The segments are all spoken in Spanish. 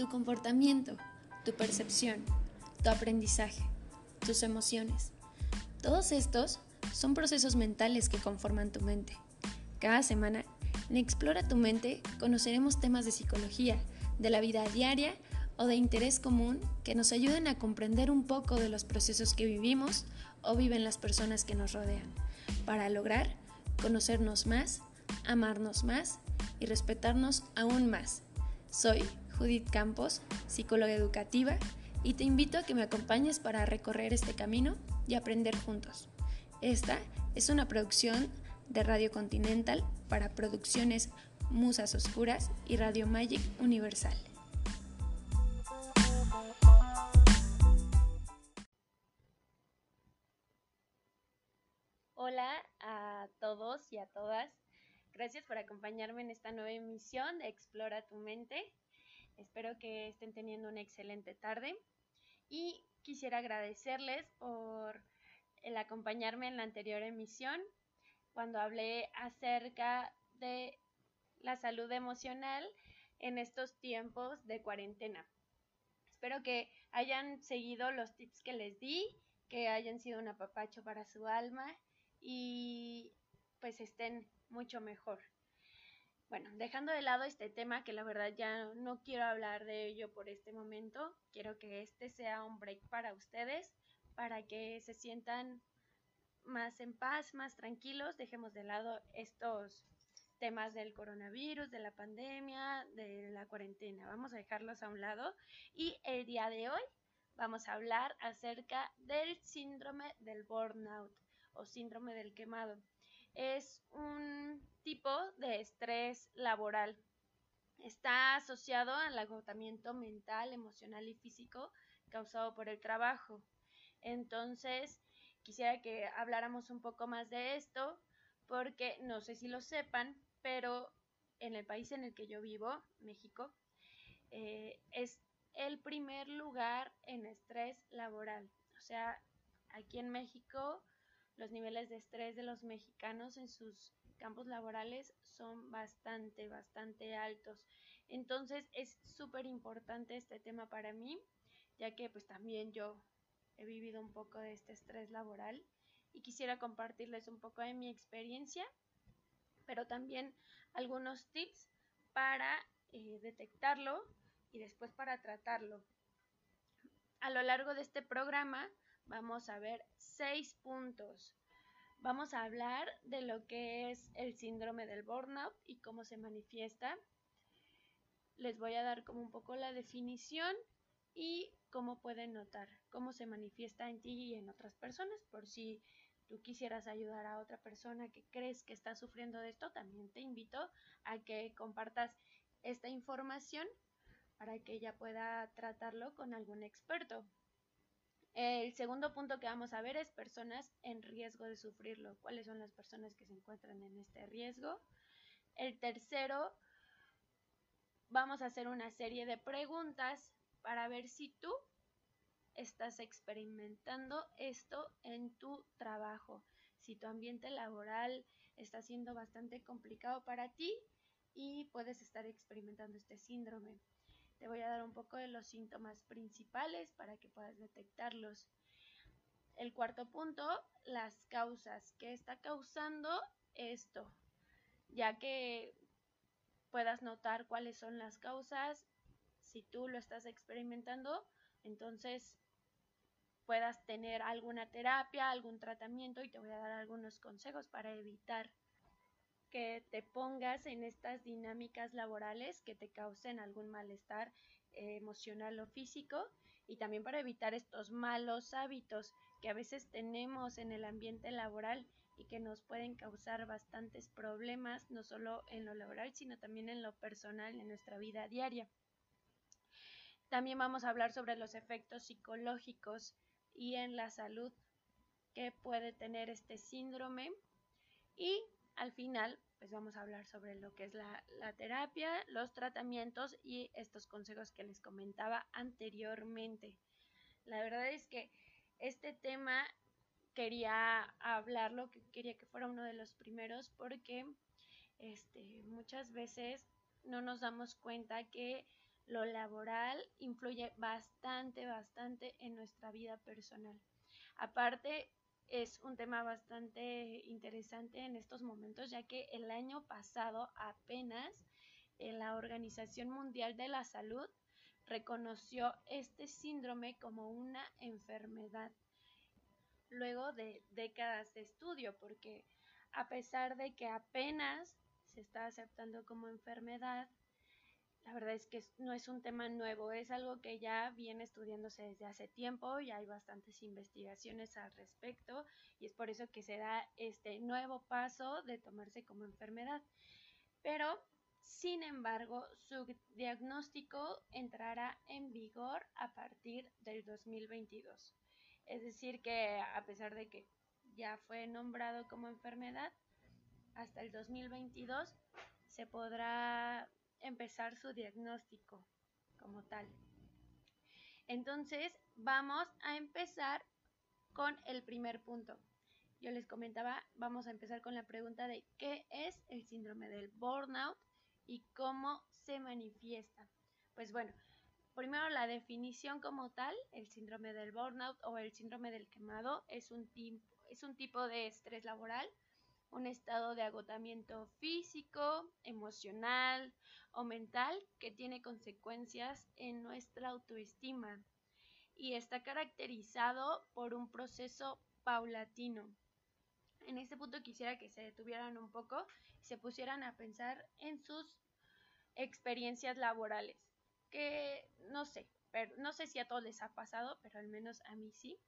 tu comportamiento, tu percepción, tu aprendizaje, tus emociones. Todos estos son procesos mentales que conforman tu mente. Cada semana, en Explora tu mente, conoceremos temas de psicología, de la vida diaria o de interés común que nos ayuden a comprender un poco de los procesos que vivimos o viven las personas que nos rodean, para lograr conocernos más, amarnos más y respetarnos aún más. Soy Judith Campos, psicóloga educativa, y te invito a que me acompañes para recorrer este camino y aprender juntos. Esta es una producción de Radio Continental para producciones Musas Oscuras y Radio Magic Universal. Hola a todos y a todas. Gracias por acompañarme en esta nueva emisión de Explora tu mente. Espero que estén teniendo una excelente tarde y quisiera agradecerles por el acompañarme en la anterior emisión cuando hablé acerca de la salud emocional en estos tiempos de cuarentena. Espero que hayan seguido los tips que les di, que hayan sido un apapacho para su alma y pues estén mucho mejor. Bueno, dejando de lado este tema que la verdad ya no quiero hablar de ello por este momento, quiero que este sea un break para ustedes, para que se sientan más en paz, más tranquilos, dejemos de lado estos temas del coronavirus, de la pandemia, de la cuarentena, vamos a dejarlos a un lado y el día de hoy vamos a hablar acerca del síndrome del burnout o síndrome del quemado. Es un tipo de estrés laboral. Está asociado al agotamiento mental, emocional y físico causado por el trabajo. Entonces, quisiera que habláramos un poco más de esto porque no sé si lo sepan, pero en el país en el que yo vivo, México, eh, es el primer lugar en estrés laboral. O sea, aquí en México los niveles de estrés de los mexicanos en sus campos laborales son bastante, bastante altos. Entonces es súper importante este tema para mí, ya que pues también yo he vivido un poco de este estrés laboral y quisiera compartirles un poco de mi experiencia, pero también algunos tips para eh, detectarlo y después para tratarlo. A lo largo de este programa vamos a ver seis puntos. Vamos a hablar de lo que es el síndrome del burnout y cómo se manifiesta. Les voy a dar como un poco la definición y cómo pueden notar cómo se manifiesta en ti y en otras personas. Por si tú quisieras ayudar a otra persona que crees que está sufriendo de esto, también te invito a que compartas esta información para que ella pueda tratarlo con algún experto. El segundo punto que vamos a ver es personas en riesgo de sufrirlo. ¿Cuáles son las personas que se encuentran en este riesgo? El tercero, vamos a hacer una serie de preguntas para ver si tú estás experimentando esto en tu trabajo. Si tu ambiente laboral está siendo bastante complicado para ti y puedes estar experimentando este síndrome. Te voy a dar un poco de los síntomas principales para que puedas detectarlos. El cuarto punto, las causas. ¿Qué está causando esto? Ya que puedas notar cuáles son las causas, si tú lo estás experimentando, entonces puedas tener alguna terapia, algún tratamiento y te voy a dar algunos consejos para evitar que te pongas en estas dinámicas laborales que te causen algún malestar eh, emocional o físico y también para evitar estos malos hábitos que a veces tenemos en el ambiente laboral y que nos pueden causar bastantes problemas, no solo en lo laboral, sino también en lo personal, en nuestra vida diaria. También vamos a hablar sobre los efectos psicológicos y en la salud que puede tener este síndrome y al final, pues vamos a hablar sobre lo que es la, terapia, los tratamientos y estos consejos que les comentaba anteriormente. La verdad es que este tema quería hablarlo, que quería que fuera uno de los primeros porque este, muchas veces no nos damos cuenta que lo laboral influye bastante, bastante en nuestra vida personal. Aparte, es un tema bastante interesante en estos momentos, ya que el año pasado apenas en la Organización Mundial de la Salud reconoció este síndrome como una enfermedad luego de décadas de estudio, porque a pesar de que apenas se está aceptando como enfermedad, la verdad es que no es un tema nuevo, es algo que ya viene estudiándose desde hace tiempo y hay bastantes investigaciones al respecto y es por eso que se da este nuevo paso de tomarse como enfermedad. Pero, sin embargo, su diagnóstico entrará en vigor a partir del 2022. Es decir, que a pesar de que ya fue nombrado como enfermedad, hasta el 2022 se podrá empezar su diagnóstico como tal. Entonces, vamos a empezar con el primer punto. Yo les comentaba, vamos a empezar con la pregunta de qué es el síndrome del burnout y cómo se manifiesta. Pues bueno, primero la definición como tal, el síndrome del burnout o el síndrome del quemado es un, es un tipo de estrés laboral un estado de agotamiento físico, emocional o mental que tiene consecuencias en nuestra autoestima y está caracterizado por un proceso paulatino. En este punto quisiera que se detuvieran un poco y se pusieran a pensar en sus experiencias laborales, que no sé, pero no sé si a todos les ha pasado, pero al menos a mí sí,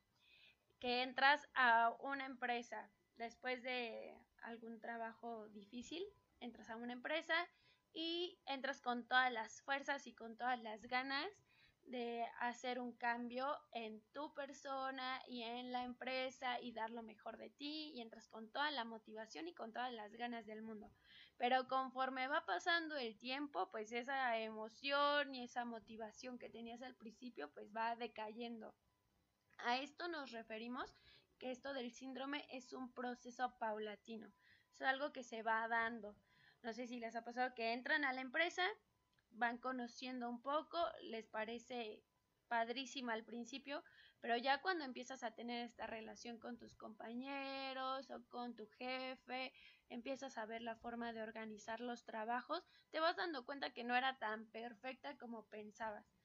que entras a una empresa después de algún trabajo difícil, entras a una empresa y entras con todas las fuerzas y con todas las ganas de hacer un cambio en tu persona y en la empresa y dar lo mejor de ti y entras con toda la motivación y con todas las ganas del mundo. Pero conforme va pasando el tiempo, pues esa emoción y esa motivación que tenías al principio pues va decayendo. A esto nos referimos que esto del síndrome es un proceso paulatino, es algo que se va dando. No sé si les ha pasado que entran a la empresa, van conociendo un poco, les parece padrísima al principio, pero ya cuando empiezas a tener esta relación con tus compañeros o con tu jefe, empiezas a ver la forma de organizar los trabajos, te vas dando cuenta que no era tan perfecta como pensabas.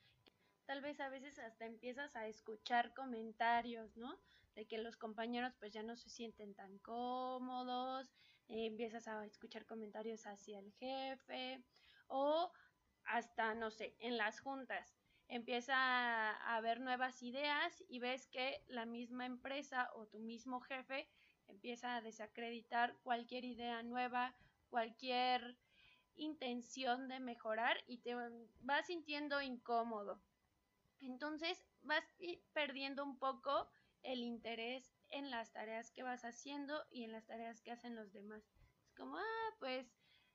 Tal vez a veces hasta empiezas a escuchar comentarios, ¿no? de que los compañeros pues ya no se sienten tan cómodos, eh, empiezas a escuchar comentarios hacia el jefe o hasta, no sé, en las juntas. Empieza a haber nuevas ideas y ves que la misma empresa o tu mismo jefe empieza a desacreditar cualquier idea nueva, cualquier intención de mejorar y te vas sintiendo incómodo. Entonces vas perdiendo un poco el interés en las tareas que vas haciendo y en las tareas que hacen los demás. Es como, ah, pues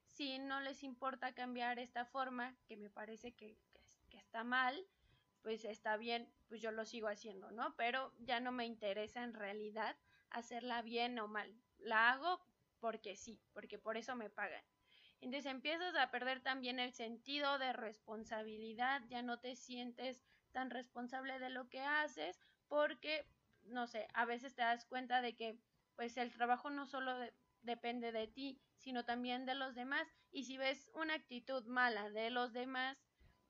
si no les importa cambiar esta forma, que me parece que, que, está mal, pues está bien, pues yo lo sigo haciendo, ¿no? Pero ya no me interesa en realidad hacerla bien o mal. La hago porque sí, porque por eso me pagan. Entonces empiezas a perder también el sentido de responsabilidad, ya no te sientes tan responsable de lo que haces porque no sé, a veces te das cuenta de que pues el trabajo no solo depende de ti, sino también de los demás. Y si ves una actitud mala de los demás,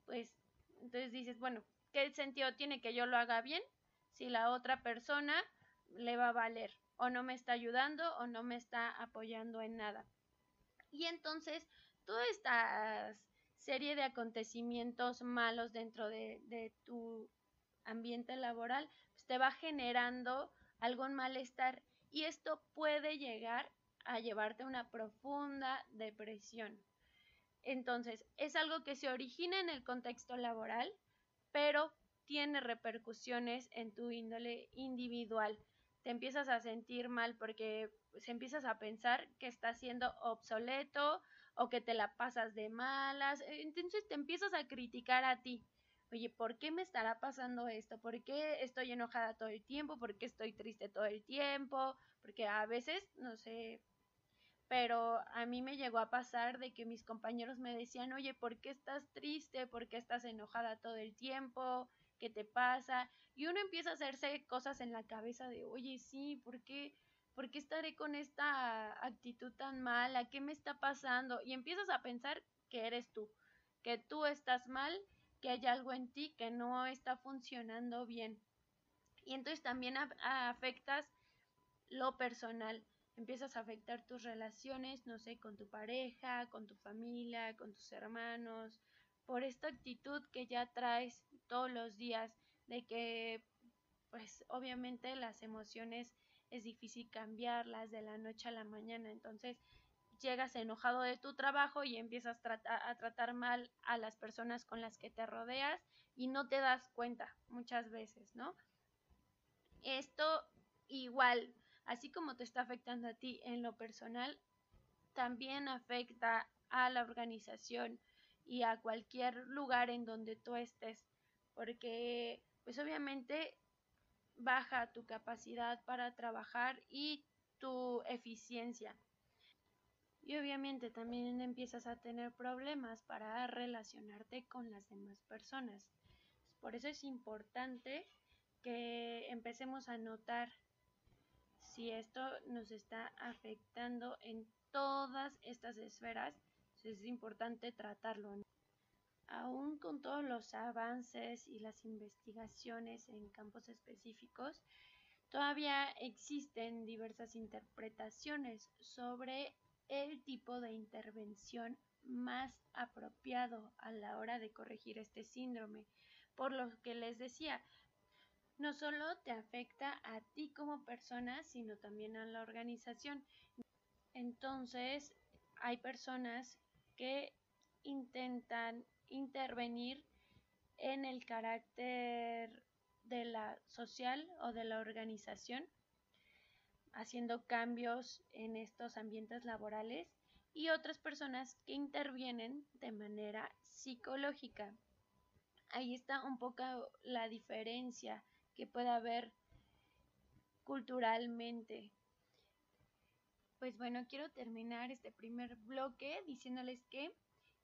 pues entonces dices, bueno, ¿qué sentido tiene que yo lo haga bien si la otra persona le va a valer o no me está ayudando o no me está apoyando en nada? Y entonces, toda esta serie de acontecimientos malos dentro de, tu ambiente laboral te va generando algún malestar y esto puede llegar a llevarte a una profunda depresión. Entonces, es algo que se origina en el contexto laboral, pero tiene repercusiones en tu índole individual. Te empiezas a sentir mal porque se pues, empiezas a pensar que estás siendo obsoleto o que te la pasas de malas. Entonces te empiezas a criticar a ti oye, ¿por qué me estará pasando esto? ¿Por qué estoy enojada todo el tiempo? ¿Por qué estoy triste todo el tiempo? Porque a veces, no sé, pero a mí me llegó a pasar de que mis compañeros me decían, oye, ¿por qué estás triste? ¿Por qué estás enojada todo el tiempo? ¿Qué te pasa? Y uno empieza a hacerse cosas en la cabeza de, oye, sí, ¿por qué? ¿Por qué estaré con esta actitud tan mala? ¿Qué me está pasando? Y empiezas a pensar que eres tú, que tú estás mal, que hay algo en ti que no está funcionando bien. Y entonces también afectas lo personal empiezas a afectar tus relaciones, no sé, con tu pareja, con tu familia, con tus hermanos, por esta actitud que ya traes todos los días de que, pues obviamente las emociones es difícil cambiarlas de la noche a la mañana, entonces llegas enojado de tu trabajo y empiezas a tratar mal a las personas con las que te rodeas y no te das cuenta muchas veces, ¿no? Esto igual así como te está afectando a ti en lo personal, también afecta a la organización y a cualquier lugar en donde tú estés, porque pues obviamente baja tu capacidad para trabajar y tu eficiencia. Y obviamente también empiezas a tener problemas para relacionarte con las demás personas. Por eso es importante que empecemos a notar si esto nos está afectando en todas estas esferas, es importante tratarlo. Aún con todos los avances y las investigaciones en campos específicos, todavía existen diversas interpretaciones sobre el tipo de intervención más apropiado a la hora de corregir este síndrome. Por lo que les decía, no solo te afecta a ti como persona, sino también a la organización. Entonces, hay personas que intentan intervenir en el carácter de la social o de la organización, haciendo cambios en estos ambientes laborales y otras personas que intervienen de manera psicológica. Ahí está un poco la diferencia que pueda haber culturalmente. Pues bueno, quiero terminar este primer bloque diciéndoles que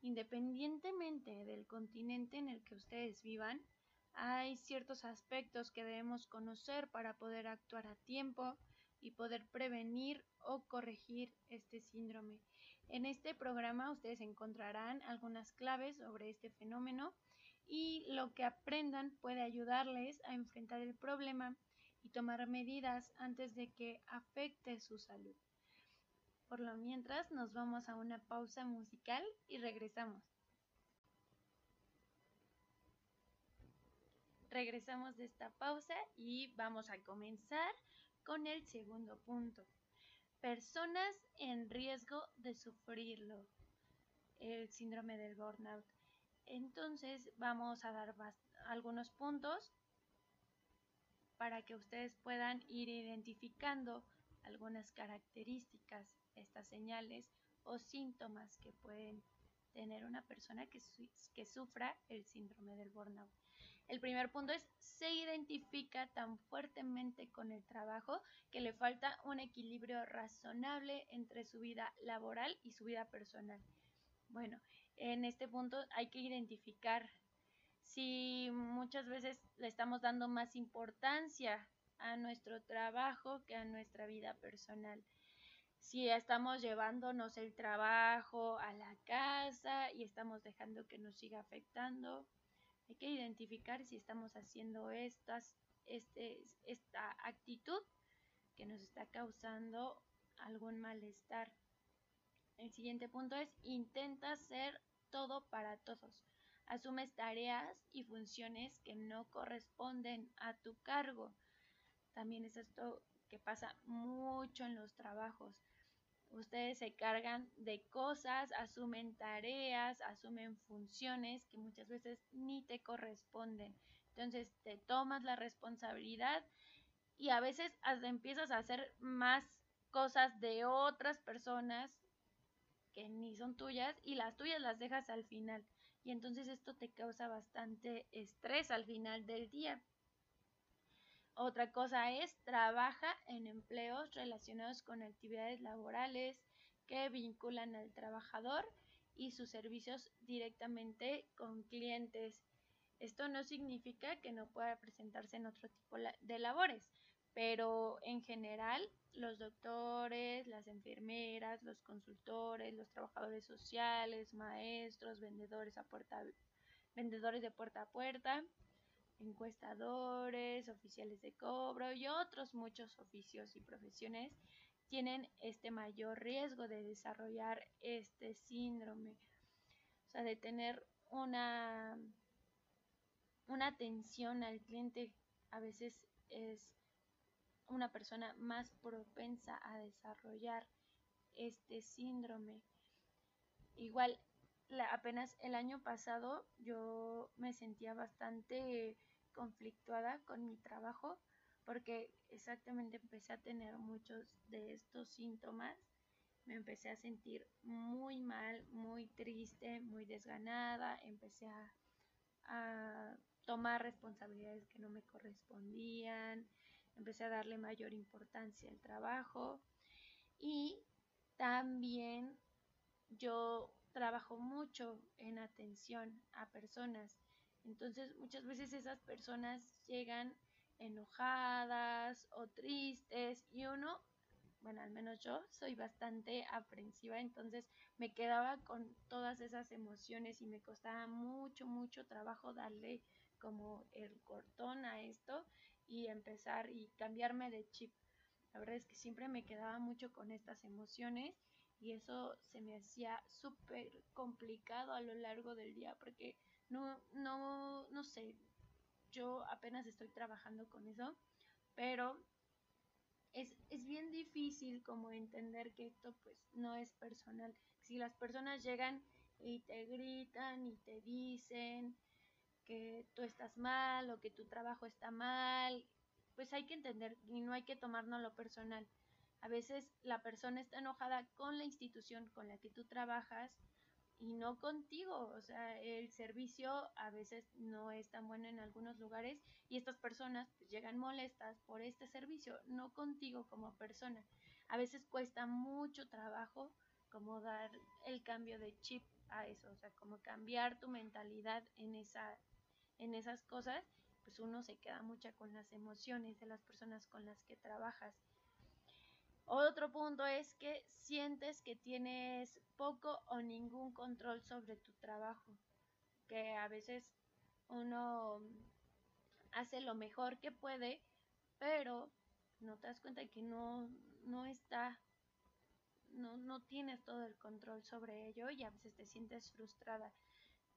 independientemente del continente en el que ustedes vivan, hay ciertos aspectos que debemos conocer para poder actuar a tiempo y poder prevenir o corregir este síndrome. En este programa ustedes encontrarán algunas claves sobre este fenómeno y lo que aprendan puede ayudarles a enfrentar el problema y tomar medidas antes de que afecte su salud. Por lo mientras nos vamos a una pausa musical y regresamos. Regresamos de esta pausa y vamos a comenzar con el segundo punto. Personas en riesgo de sufrirlo. El síndrome del burnout. Entonces vamos a dar algunos puntos para que ustedes puedan ir identificando algunas características, estas señales o síntomas que pueden tener una persona que, que sufra el síndrome del burnout. El primer punto es, se identifica tan fuertemente con el trabajo que le falta un equilibrio razonable entre su vida laboral y su vida personal. Bueno, en este punto hay que identificar si muchas veces le estamos dando más importancia a nuestro trabajo que a nuestra vida personal. Si estamos llevándonos el trabajo a la casa y estamos dejando que nos siga afectando, hay que identificar si estamos haciendo estas, este, esta actitud que nos está causando algún malestar. El siguiente punto es intenta ser todo para todos. Asumes tareas y funciones que no corresponden a tu cargo. También es esto que pasa mucho en los trabajos. Ustedes se cargan de cosas, asumen tareas, asumen funciones que muchas veces ni te corresponden. Entonces te tomas la responsabilidad y a veces hasta empiezas a hacer más cosas de otras personas que ni son tuyas y las tuyas las dejas al final. Y entonces esto te causa bastante estrés al final del día. Otra cosa es trabaja en empleos relacionados con actividades laborales que vinculan al trabajador y sus servicios directamente con clientes. Esto no significa que no pueda presentarse en otro tipo de labores, pero en general los doctores, las enfermeras, los consultores, los trabajadores sociales, maestros, vendedores a puerta vendedores de puerta a puerta, encuestadores, oficiales de cobro y otros muchos oficios y profesiones tienen este mayor riesgo de desarrollar este síndrome, o sea, de tener una, una atención al cliente a veces es una persona más propensa a desarrollar este síndrome. Igual, apenas el año pasado yo me sentía bastante conflictuada con mi trabajo porque exactamente empecé a tener muchos de estos síntomas. Me empecé a sentir muy mal, muy triste, muy desganada, empecé a, a tomar responsabilidades que no me correspondían, empecé a darle mayor importancia al trabajo y también yo trabajo mucho en atención a personas. Entonces muchas veces esas personas llegan enojadas o tristes y uno, bueno, al menos yo soy bastante aprensiva, entonces me quedaba con todas esas emociones y me costaba mucho, mucho trabajo darle como el cortón a esto y empezar y cambiarme de chip. La verdad es que siempre me quedaba mucho con estas emociones y eso se me hacía súper complicado a lo largo del día porque no, no, no sé, yo apenas estoy trabajando con eso, pero es, es bien difícil como entender que esto pues no es personal. Si las personas llegan y te gritan y te dicen que tú estás mal o que tu trabajo está mal, pues hay que entender y no hay que tomárnoslo personal. A veces la persona está enojada con la institución con la que tú trabajas y no contigo. O sea, el servicio a veces no es tan bueno en algunos lugares y estas personas pues, llegan molestas por este servicio, no contigo como persona. A veces cuesta mucho trabajo como dar el cambio de chip a eso, o sea, como cambiar tu mentalidad en esa en esas cosas, pues uno se queda mucha con las emociones de las personas con las que trabajas. Otro punto es que sientes que tienes poco o ningún control sobre tu trabajo, que a veces uno hace lo mejor que puede, pero no te das cuenta que no, no está, no, no tienes todo el control sobre ello y a veces te sientes frustrada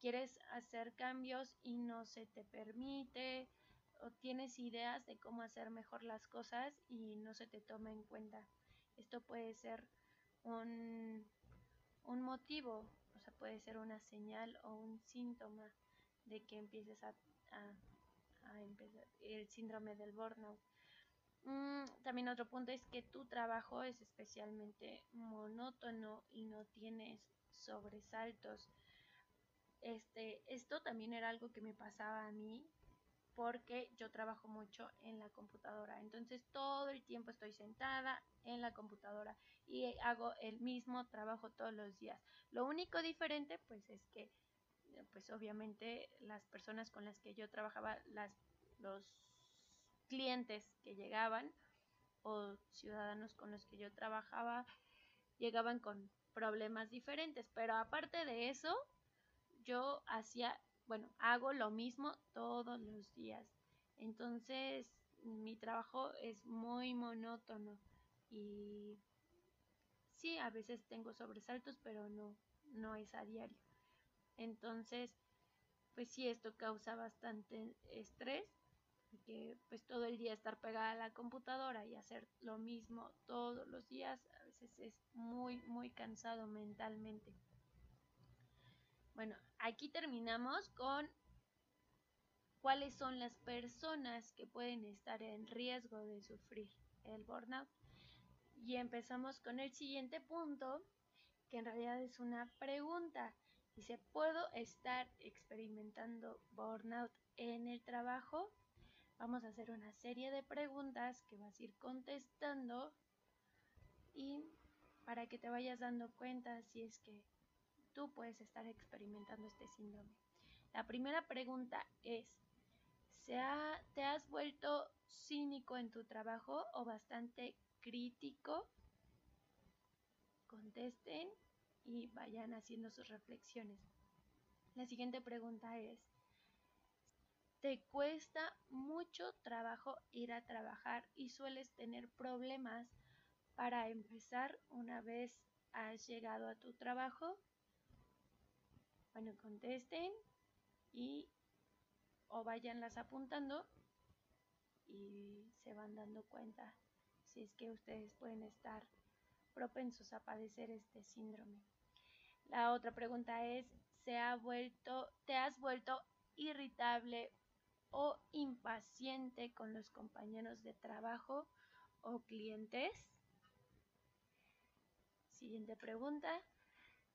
quieres hacer cambios y no se te permite o tienes ideas de cómo hacer mejor las cosas y no se te toma en cuenta. Esto puede ser un, un motivo, o sea, puede ser una señal o un síntoma de que empieces a, a, empezar el síndrome del burnout. Mm, también otro punto es que tu trabajo es especialmente monótono y no tienes sobresaltos. Este, esto también era algo que me pasaba a mí porque yo trabajo mucho en la computadora. Entonces todo el tiempo estoy sentada en la computadora y hago el mismo trabajo todos los días. Lo único diferente pues es que pues obviamente las personas con las que yo trabajaba, los clientes que llegaban o ciudadanos con los que yo trabajaba llegaban con problemas diferentes. Pero aparte de eso, yo hacía, bueno, hago lo mismo todos los días. Entonces, mi trabajo es muy monótono y sí, a veces tengo sobresaltos, pero no, no es a diario. Entonces, pues sí, esto causa bastante estrés, porque pues todo el día estar pegada a la computadora y hacer lo mismo todos los días, a veces es muy, muy cansado mentalmente. Bueno, aquí terminamos con cuáles son las personas que pueden estar en riesgo de sufrir el burnout. Y empezamos con el siguiente punto, que en realidad es una pregunta. Dice, ¿puedo estar experimentando burnout en el trabajo? Vamos a hacer una serie de preguntas que vas a ir contestando y para que te vayas dando cuenta si es que tú puedes estar experimentando este síndrome. La primera pregunta es, ¿te has vuelto cínico en tu trabajo o bastante crítico? Contesten y vayan haciendo sus reflexiones. La siguiente pregunta es, ¿te cuesta mucho trabajo ir a trabajar y sueles tener problemas para empezar una vez has llegado a tu trabajo? Bueno, contesten y o vayanlas apuntando y se van dando cuenta si es que ustedes pueden estar propensos a padecer este síndrome. La otra pregunta es, ¿se ha vuelto, ¿te has vuelto irritable o impaciente con los compañeros de trabajo o clientes? Siguiente pregunta.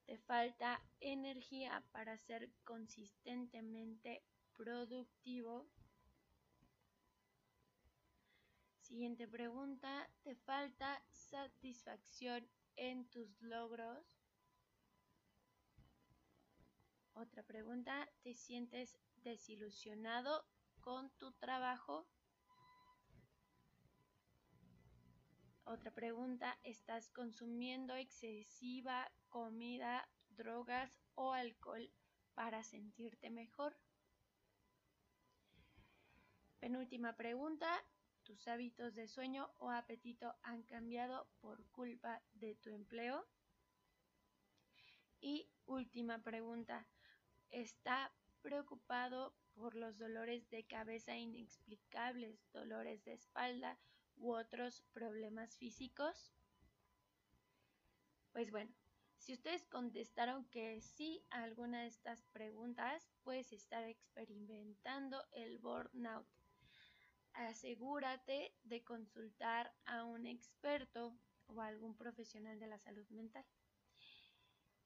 ¿Te falta energía para ser consistentemente productivo? Siguiente pregunta. ¿Te falta satisfacción en tus logros? Otra pregunta. ¿Te sientes desilusionado con tu trabajo? Otra pregunta, ¿estás consumiendo excesiva comida, drogas o alcohol para sentirte mejor? Penúltima pregunta, ¿tus hábitos de sueño o apetito han cambiado por culpa de tu empleo? Y última pregunta, ¿está preocupado por los dolores de cabeza inexplicables, dolores de espalda u otros problemas físicos? Pues bueno, si ustedes contestaron que sí a alguna de estas preguntas, puedes estar experimentando el burnout. Asegúrate de consultar a un experto o a algún profesional de la salud mental.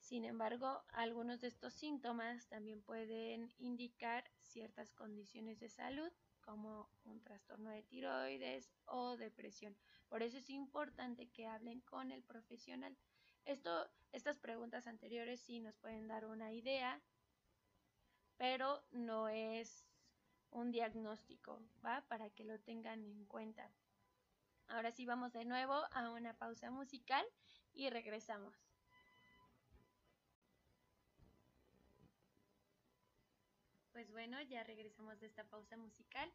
Sin embargo, algunos de estos síntomas también pueden indicar ciertas condiciones de salud como un trastorno de tiroides o depresión. Por eso es importante que hablen con el profesional. Esto, estas preguntas anteriores sí nos pueden dar una idea, pero no es un diagnóstico, ¿va? Para que lo tengan en cuenta. Ahora sí vamos de nuevo a una pausa musical y regresamos. Pues bueno, ya regresamos de esta pausa musical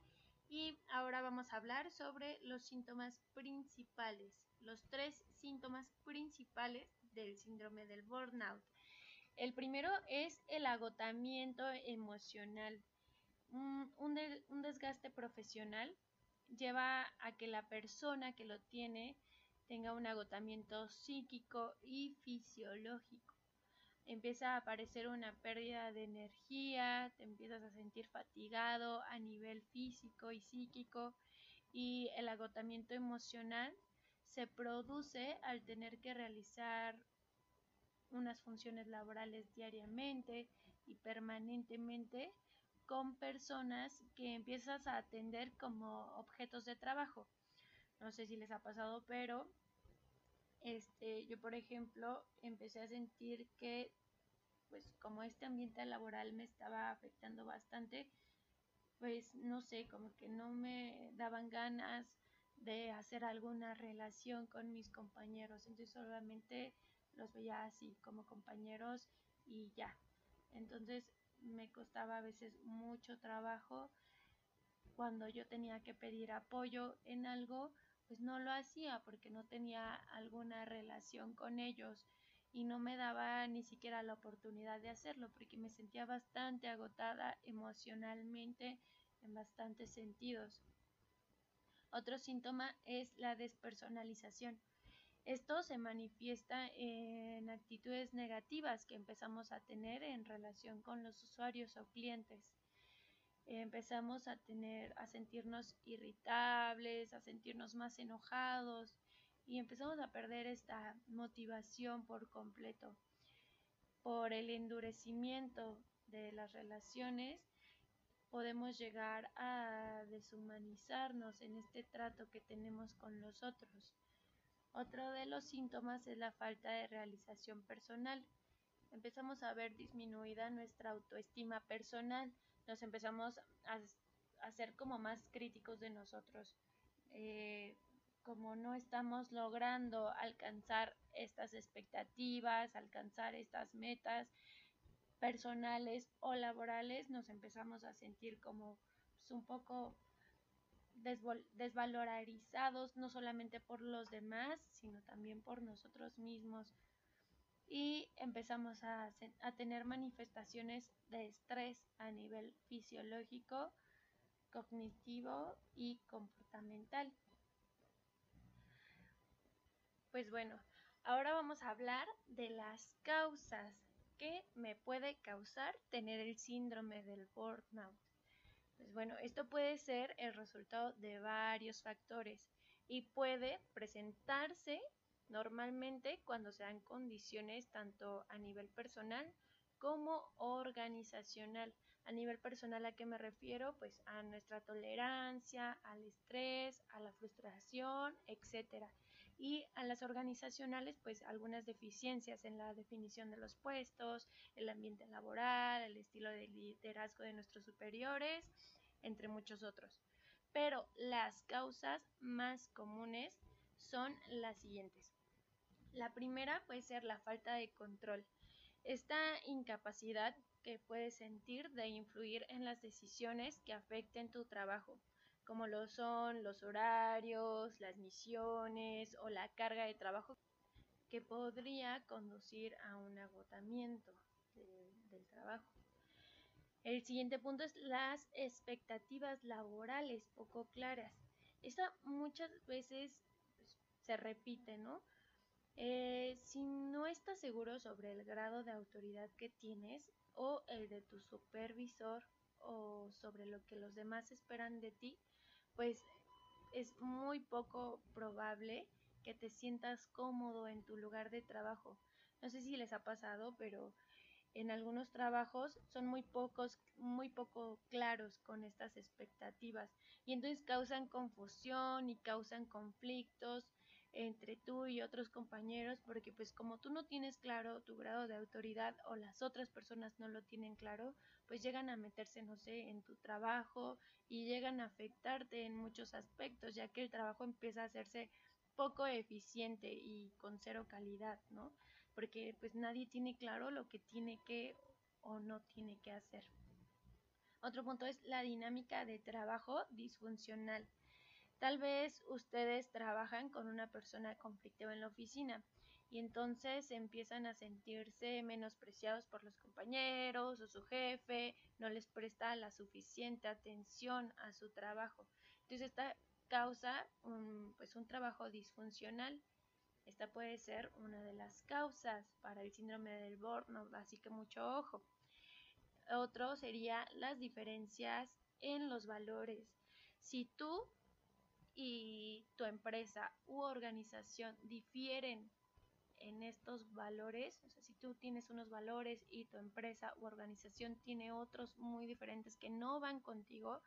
y ahora vamos a hablar sobre los síntomas principales, los tres síntomas principales del síndrome del burnout. El primero es el agotamiento emocional. Un, un desgaste profesional lleva a que la persona que lo tiene tenga un agotamiento psíquico y fisiológico empieza a aparecer una pérdida de energía, te empiezas a sentir fatigado a nivel físico y psíquico y el agotamiento emocional se produce al tener que realizar unas funciones laborales diariamente y permanentemente con personas que empiezas a atender como objetos de trabajo. No sé si les ha pasado, pero este, yo por ejemplo empecé a sentir que pues como este ambiente laboral me estaba afectando bastante, pues no sé, como que no me daban ganas de hacer alguna relación con mis compañeros, entonces solamente los veía así como compañeros y ya. Entonces me costaba a veces mucho trabajo cuando yo tenía que pedir apoyo en algo, pues no lo hacía porque no tenía alguna relación con ellos y no me daba ni siquiera la oportunidad de hacerlo porque me sentía bastante agotada emocionalmente en bastantes sentidos. Otro síntoma es la despersonalización. Esto se manifiesta en actitudes negativas que empezamos a tener en relación con los usuarios o clientes empezamos a tener, a sentirnos irritables, a sentirnos más enojados y empezamos a perder esta motivación por completo. Por el endurecimiento de las relaciones podemos llegar a deshumanizarnos en este trato que tenemos con los otros. Otro de los síntomas es la falta de realización personal. Empezamos a ver disminuida nuestra autoestima personal, nos empezamos a, ser como más críticos de nosotros. Eh, como no estamos logrando alcanzar estas expectativas, alcanzar estas metas personales o laborales, nos empezamos a sentir como pues, un poco desvalorizados, no solamente por los demás, sino también por nosotros mismos. Y empezamos a, tener manifestaciones de estrés a nivel fisiológico, cognitivo y comportamental. Pues bueno, ahora vamos a hablar de las causas que me puede causar tener el síndrome del burnout. Pues bueno, esto puede ser el resultado de varios factores y puede presentarse normalmente cuando se dan condiciones tanto a nivel personal como organizacional. A nivel personal, ¿a qué me refiero? Pues a nuestra tolerancia, al estrés, a la frustración, etcétera. Y a las organizacionales, pues algunas deficiencias en la definición de los puestos, el ambiente laboral, el estilo de liderazgo de nuestros superiores, entre muchos otros. Pero las causas más comunes son las siguientes. La primera puede ser la falta de control. Esta incapacidad que puedes sentir de influir en las decisiones que afecten tu trabajo, como lo son los horarios, las misiones o la carga de trabajo que podría conducir a un agotamiento del trabajo. El siguiente punto es las expectativas laborales poco claras. Esta muchas veces pues, se repite, ¿no? Eh, si no estás seguro sobre el grado de autoridad que tienes o el de tu supervisor o sobre lo que los demás esperan de ti, pues es muy poco probable que te sientas cómodo en tu lugar de trabajo. No sé si les ha pasado, pero en algunos trabajos son muy pocos, muy poco claros con estas expectativas y entonces causan confusión y causan conflictos entre tú y otros compañeros, porque pues como tú no tienes claro tu grado de autoridad o las otras personas no lo tienen claro, pues llegan a meterse, no sé, en tu trabajo y llegan a afectarte en muchos aspectos, ya que el trabajo empieza a hacerse poco eficiente y con cero calidad, ¿no? Porque pues nadie tiene claro lo que tiene que o no tiene que hacer. Otro punto es la dinámica de trabajo disfuncional. Tal vez ustedes trabajan con una persona conflictiva en la oficina y entonces empiezan a sentirse menospreciados por los compañeros o su jefe, no les presta la suficiente atención a su trabajo. Entonces esta causa un, pues un trabajo disfuncional. Esta puede ser una de las causas para el síndrome del burnout, así que mucho ojo. Otro sería las diferencias en los valores. Si tú y tu empresa u organización difieren en estos valores, o sea, si tú tienes unos valores y tu empresa u organización tiene otros muy diferentes que no van contigo,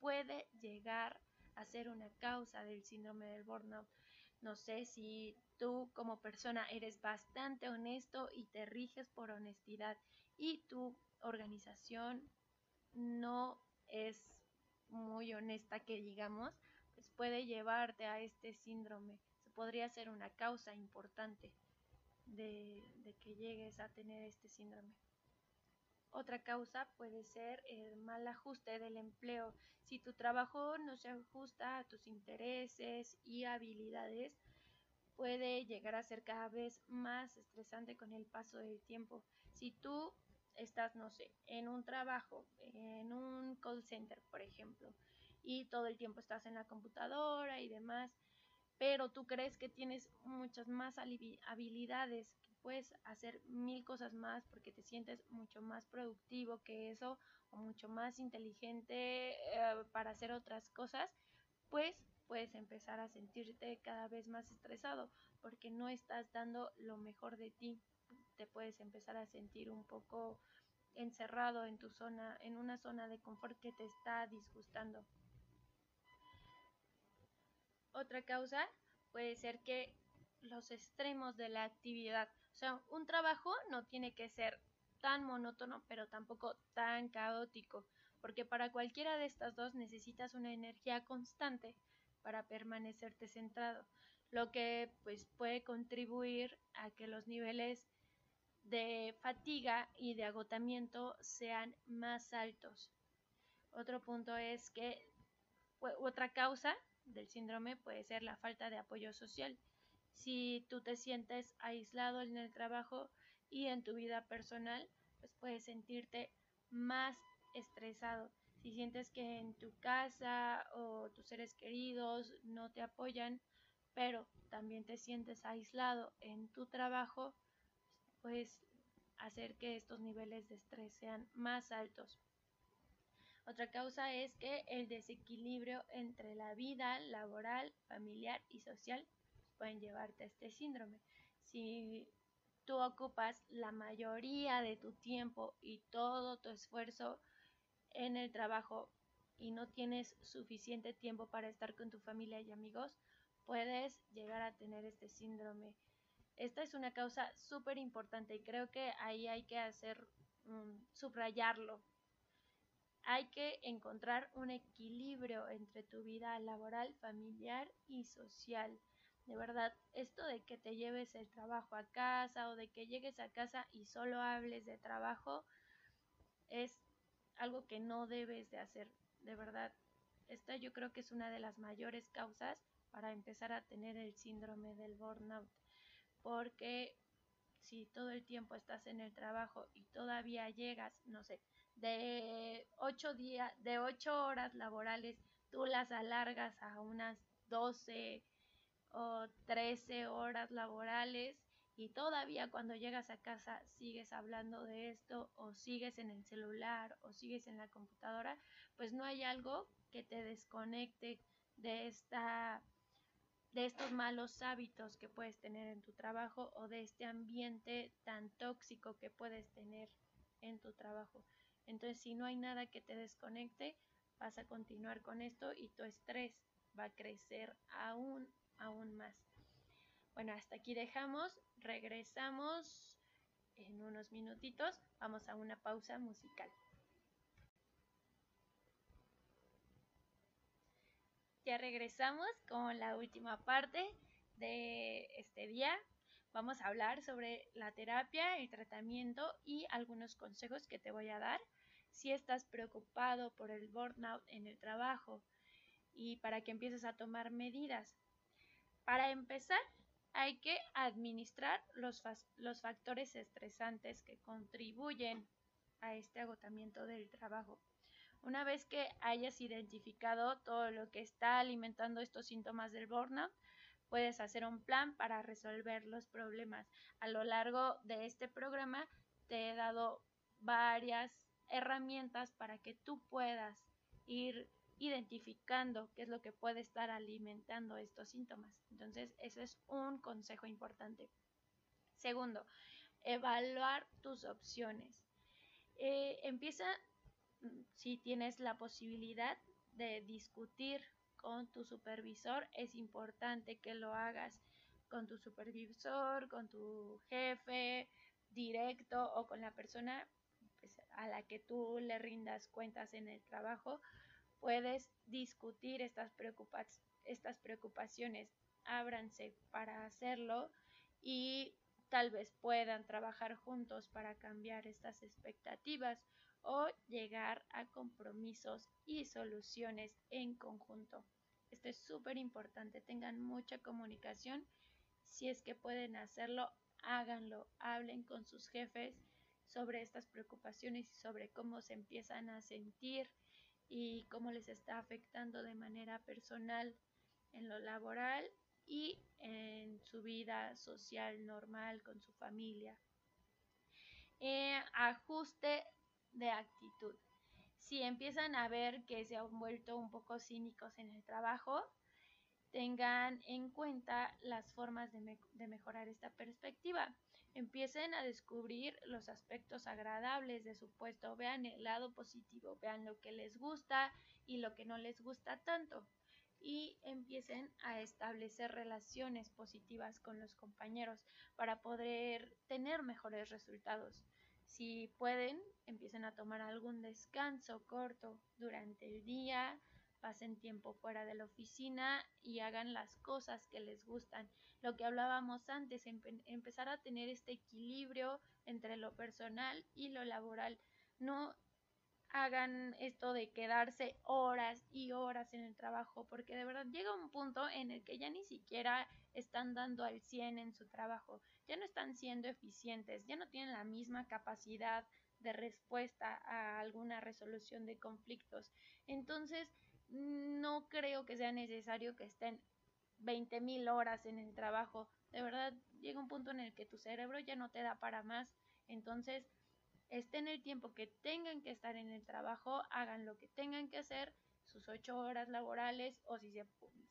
puede llegar a ser una causa del síndrome del burnout. No sé si tú como persona eres bastante honesto y te riges por honestidad y tu organización no es muy honesta que digamos, puede llevarte a este síndrome. Podría ser una causa importante de, de que llegues a tener este síndrome. Otra causa puede ser el mal ajuste del empleo. Si tu trabajo no se ajusta a tus intereses y habilidades, puede llegar a ser cada vez más estresante con el paso del tiempo. Si tú estás, no sé, en un trabajo, en un call center, por ejemplo, y todo el tiempo estás en la computadora y demás, pero tú crees que tienes muchas más habilidades, que puedes hacer mil cosas más porque te sientes mucho más productivo que eso o mucho más inteligente eh, para hacer otras cosas, pues puedes empezar a sentirte cada vez más estresado porque no estás dando lo mejor de ti. Te puedes empezar a sentir un poco encerrado en tu zona, en una zona de confort que te está disgustando. Otra causa puede ser que los extremos de la actividad. O sea, un trabajo no tiene que ser tan monótono, pero tampoco tan caótico, porque para cualquiera de estas dos necesitas una energía constante para permanecerte centrado, lo que pues puede contribuir a que los niveles de fatiga y de agotamiento sean más altos. Otro punto es que otra causa del síndrome puede ser la falta de apoyo social. Si tú te sientes aislado en el trabajo y en tu vida personal, pues puedes sentirte más estresado. Si sientes que en tu casa o tus seres queridos no te apoyan, pero también te sientes aislado en tu trabajo, puedes hacer que estos niveles de estrés sean más altos. Otra causa es que el desequilibrio entre la vida laboral, familiar y social pueden llevarte a este síndrome. Si tú ocupas la mayoría de tu tiempo y todo tu esfuerzo en el trabajo y no tienes suficiente tiempo para estar con tu familia y amigos, puedes llegar a tener este síndrome. Esta es una causa súper importante y creo que ahí hay que hacer, um, subrayarlo. Hay que encontrar un equilibrio entre tu vida laboral, familiar y social. De verdad, esto de que te lleves el trabajo a casa o de que llegues a casa y solo hables de trabajo es algo que no debes de hacer. De verdad, esta yo creo que es una de las mayores causas para empezar a tener el síndrome del burnout. Porque si todo el tiempo estás en el trabajo y todavía llegas, no sé, de ocho días, de ocho horas laborales, tú las alargas a unas 12 o 13 horas laborales y todavía cuando llegas a casa sigues hablando de esto o sigues en el celular o sigues en la computadora, pues no hay algo que te desconecte de esta de estos malos hábitos que puedes tener en tu trabajo o de este ambiente tan tóxico que puedes tener en tu trabajo. Entonces, si no hay nada que te desconecte, vas a continuar con esto y tu estrés va a crecer aún, aún más. Bueno, hasta aquí dejamos, regresamos en unos minutitos, vamos a una pausa musical. Ya regresamos con la última parte de este día. Vamos a hablar sobre la terapia, el tratamiento y algunos consejos que te voy a dar si estás preocupado por el burnout en el trabajo y para que empieces a tomar medidas. Para empezar, hay que administrar los, los factores estresantes que contribuyen a este agotamiento del trabajo. Una vez que hayas identificado todo lo que está alimentando estos síntomas del burnout, puedes hacer un plan para resolver los problemas. A lo largo de este programa te he dado varias herramientas para que tú puedas ir identificando qué es lo que puede estar alimentando estos síntomas. Entonces, eso es un consejo importante. Segundo, evaluar tus opciones. Eh, empieza si tienes la posibilidad de discutir con tu supervisor, es importante que lo hagas con tu supervisor, con tu jefe directo o con la persona pues, a la que tú le rindas cuentas en el trabajo. Puedes discutir estas, estas preocupaciones, ábranse para hacerlo y tal vez puedan trabajar juntos para cambiar estas expectativas o llegar a compromisos y soluciones en conjunto. Esto es súper importante, tengan mucha comunicación. Si es que pueden hacerlo, háganlo, hablen con sus jefes sobre estas preocupaciones y sobre cómo se empiezan a sentir y cómo les está afectando de manera personal en lo laboral y en su vida social normal con su familia. Eh, ajuste de actitud. Si empiezan a ver que se han vuelto un poco cínicos en el trabajo, tengan en cuenta las formas de, mejorar esta perspectiva. Empiecen a descubrir los aspectos agradables de su puesto, vean el lado positivo, vean lo que les gusta y lo que no les gusta tanto. y empiecen a establecer relaciones positivas con los compañeros para poder tener mejores resultados. Si pueden, empiecen a tomar algún descanso corto durante el día, pasen tiempo fuera de la oficina y hagan las cosas que les gustan. Lo que hablábamos antes, empezar a tener este equilibrio entre lo personal y lo laboral. No hagan esto de quedarse horas y horas en el trabajo, porque de verdad llega un punto en el que ya ni siquiera están dando al 100 en su trabajo, ya no están siendo eficientes, ya no tienen la misma capacidad de respuesta a alguna resolución de conflictos. Entonces, no creo que sea necesario que estén 20.000 horas en el trabajo. De verdad, llega un punto en el que tu cerebro ya no te da para más. Entonces, estén el tiempo que tengan que estar en el trabajo, hagan lo que tengan que hacer, sus ocho horas laborales, o si,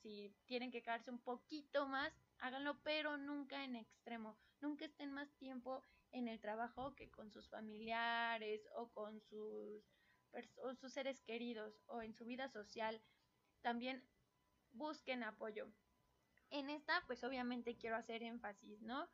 si tienen que quedarse un poquito más, háganlo, pero nunca en extremo. Nunca estén más tiempo en el trabajo que con sus familiares o con sus sus seres queridos o en su vida social, también busquen apoyo. En esta, pues obviamente quiero hacer énfasis, ¿no?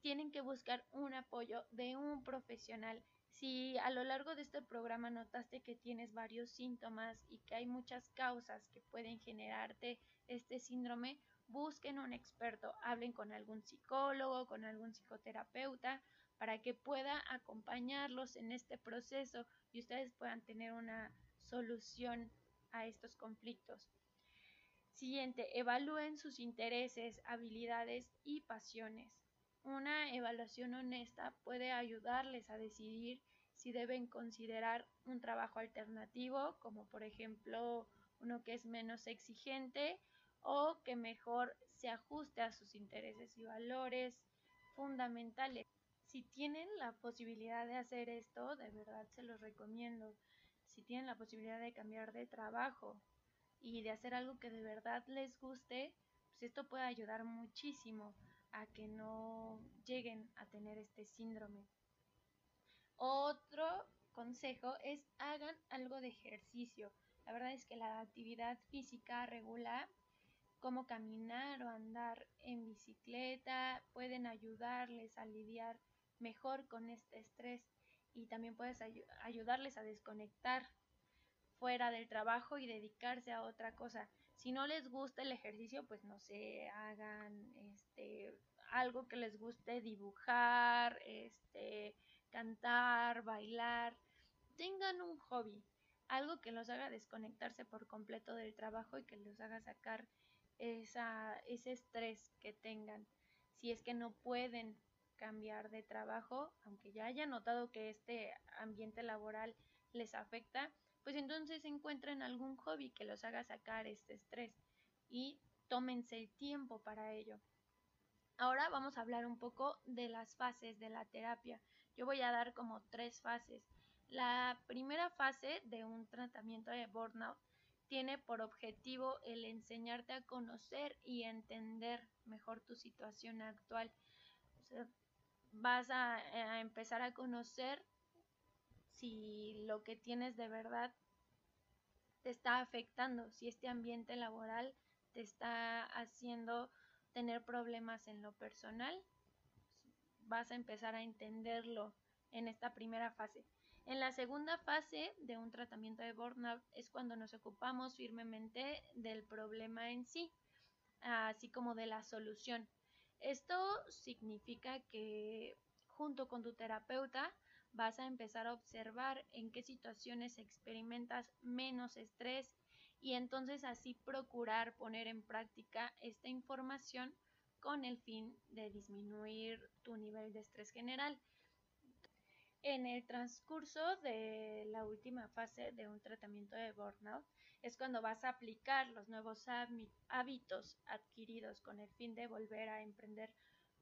Tienen que buscar un apoyo de un profesional. Si a lo largo de este programa notaste que tienes varios síntomas y que hay muchas causas que pueden generarte este síndrome, busquen un experto, hablen con algún psicólogo, con algún psicoterapeuta, para que pueda acompañarlos en este proceso y ustedes puedan tener una solución a estos conflictos. Siguiente, evalúen sus intereses, habilidades y pasiones. Una evaluación honesta puede ayudarles a decidir si deben considerar un trabajo alternativo, como por ejemplo uno que es menos exigente o que mejor se ajuste a sus intereses y valores fundamentales. Si tienen la posibilidad de hacer esto, de verdad se los recomiendo. Si tienen la posibilidad de cambiar de trabajo y de hacer algo que de verdad les guste, pues esto puede ayudar muchísimo a que no lleguen a tener este síndrome. Otro consejo es hagan algo de ejercicio. La verdad es que la actividad física regula como caminar o andar en bicicleta, pueden ayudarles a lidiar mejor con este estrés y también puedes ayudarles a desconectar fuera del trabajo y dedicarse a otra cosa. Si no les gusta el ejercicio, pues no sé, hagan este algo que les guste dibujar, este cantar, bailar, tengan un hobby, algo que los haga desconectarse por completo del trabajo y que los haga sacar esa, ese estrés que tengan. Si es que no pueden cambiar de trabajo, aunque ya haya notado que este ambiente laboral les afecta, pues entonces encuentren algún hobby que los haga sacar este estrés y tómense el tiempo para ello. Ahora vamos a hablar un poco de las fases de la terapia. Yo voy a dar como tres fases. La primera fase de un tratamiento de burnout tiene por objetivo el enseñarte a conocer y entender mejor tu situación actual vas a, empezar a conocer si lo que tienes de verdad te está afectando, si este ambiente laboral te está haciendo tener problemas en lo personal, vas a empezar a entenderlo en esta primera fase. En la segunda fase de un tratamiento de burnout es cuando nos ocupamos firmemente del problema en sí, así como de la solución. Esto significa que junto con tu terapeuta vas a empezar a observar en qué situaciones experimentas menos estrés y entonces así procurar poner en práctica esta información con el fin de disminuir tu nivel de estrés general. En el transcurso de la última fase de un tratamiento de burnout, es cuando vas a aplicar los nuevos hábitos adquiridos con el fin de volver a emprender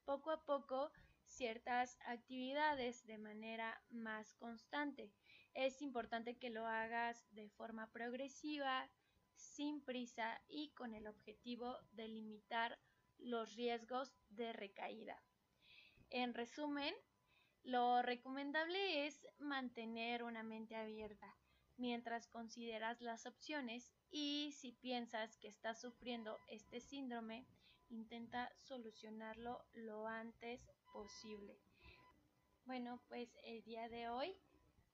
poco a poco ciertas actividades de manera más constante. Es importante que lo hagas de forma progresiva, sin prisa y con el objetivo de limitar los riesgos de recaída. En resumen, lo recomendable es mantener una mente abierta, mientras consideras las opciones y si piensas que estás sufriendo este síndrome, intenta solucionarlo lo antes posible. Bueno, pues el día de hoy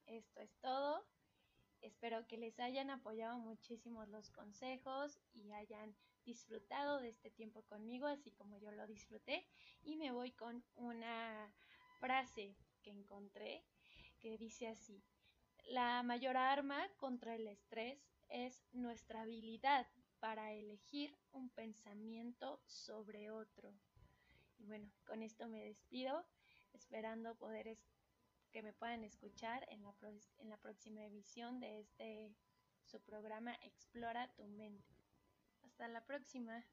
esto es todo. Espero que les hayan apoyado muchísimo los consejos y hayan disfrutado de este tiempo conmigo, así como yo lo disfruté. Y me voy con una frase que encontré que dice así, la mayor arma contra el estrés es nuestra habilidad para elegir un pensamiento sobre otro. Y bueno, con esto me despido, esperando poder que me puedan escuchar en la, en la próxima edición de este su programa Explora tu mente. Hasta la próxima.